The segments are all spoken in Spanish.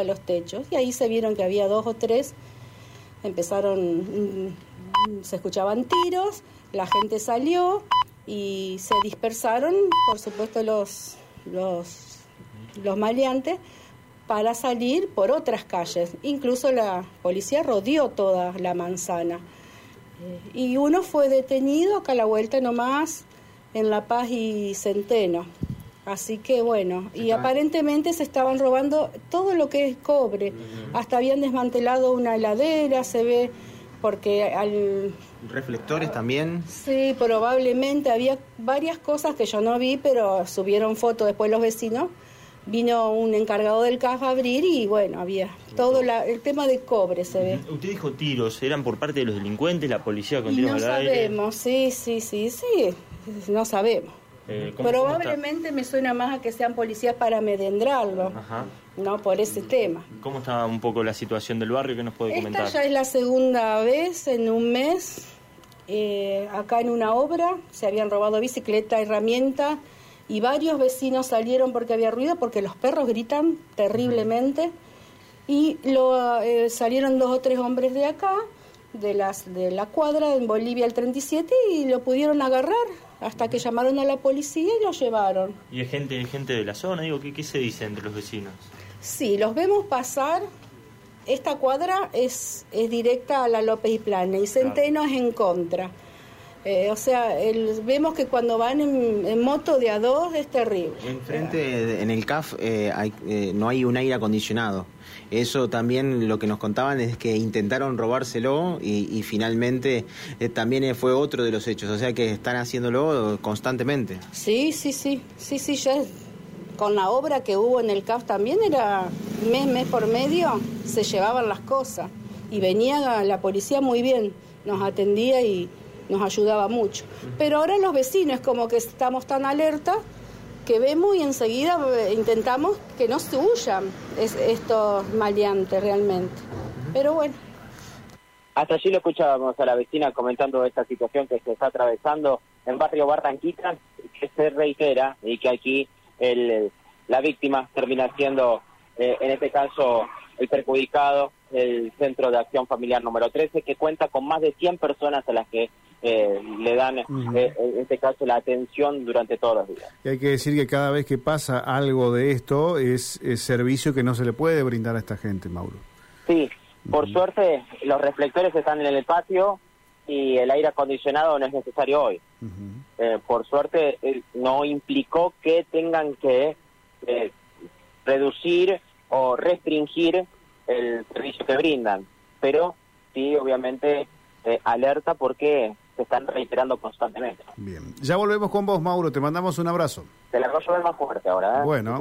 a los techos y ahí se vieron que había dos o tres, empezaron, mm, se escuchaban tiros, la gente salió y se dispersaron, por supuesto, los, los, los maleantes para salir por otras calles. Incluso la policía rodeó toda la manzana. Y uno fue detenido acá a la vuelta nomás en La Paz y Centeno. Así que bueno, y aparentemente se estaban robando todo lo que es cobre. Hasta habían desmantelado una heladera, se ve, porque al... ¿Reflectores también? Sí, probablemente. Había varias cosas que yo no vi, pero subieron fotos después los vecinos. Vino un encargado del CAF a abrir y bueno, había todo la, el tema de cobre se ve. Usted dijo tiros, ¿eran por parte de los delincuentes, la policía con Y tiros no al aire? sabemos, sí, sí, sí, sí, no sabemos. Eh, ¿cómo- Probablemente me suena más a que sean policías para amedrentarlo, Ajá. no por ese tema. ¿Cómo está un poco la situación del barrio que nos puede Esta comentar? ya es la segunda vez en un mes. eh, acá en una obra se habían robado bicicleta, herramienta y varios vecinos salieron porque había ruido porque los perros gritan terriblemente y lo, eh, salieron dos o tres hombres de acá de las de la cuadra en Bolivia el 37 y lo pudieron agarrar hasta que llamaron a la policía y lo llevaron. ¿Y es gente, gente de la zona? Digo, ¿qué, ¿qué se dice entre los vecinos? Sí, los vemos pasar. Esta cuadra es, es directa a la López y Plana y Centeno es en contra. Eh, o sea, el- vemos que cuando van en, en moto de a dos es terrible. Enfrente, en el CAF, eh, hay, eh, no hay un aire acondicionado. Eso también lo que nos contaban es que intentaron robárselo y, y finalmente eh, también fue otro de los hechos. O sea que están haciéndolo constantemente. Sí, sí, sí, sí, sí, ya con la obra que hubo en el CAF también era mes, mes por medio, se llevaban las cosas y venía la policía muy bien, nos atendía y nos ayudaba mucho. Pero ahora los vecinos como que estamos tan alerta que vemos y enseguida eh, intentamos que no se huyan es- estos maleantes realmente. Pero bueno. Hasta allí lo escuchábamos a la vecina comentando esta situación que se está atravesando en barrio Barranquita, que se reitera y que aquí el, la víctima termina siendo, eh, en este caso, el perjudicado, el Centro de Acción Familiar número 13, que cuenta con más de 100 personas a las que eh, le dan, eh, en este caso, la atención durante todos los días. Y hay que decir que cada vez que pasa algo de esto es, es servicio que no se le puede brindar a esta gente, Mauro. Sí, por suerte los reflectores están en el patio y el aire acondicionado no es necesario hoy. Eh, por suerte eh, no implicó que tengan que eh, reducir o restringir el servicio que brindan, pero sí obviamente eh, alerta porque se están reiterando constantemente. Bien. Ya volvemos con vos, Mauro. Te mandamos un abrazo. Se la es más fuerte ahora. ¿eh? Bueno,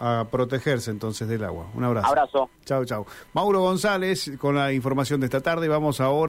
a protegerse entonces del agua. Un abrazo. Abrazo. Chao, chao. Mauro González con la información de esta tarde. Vamos ahora.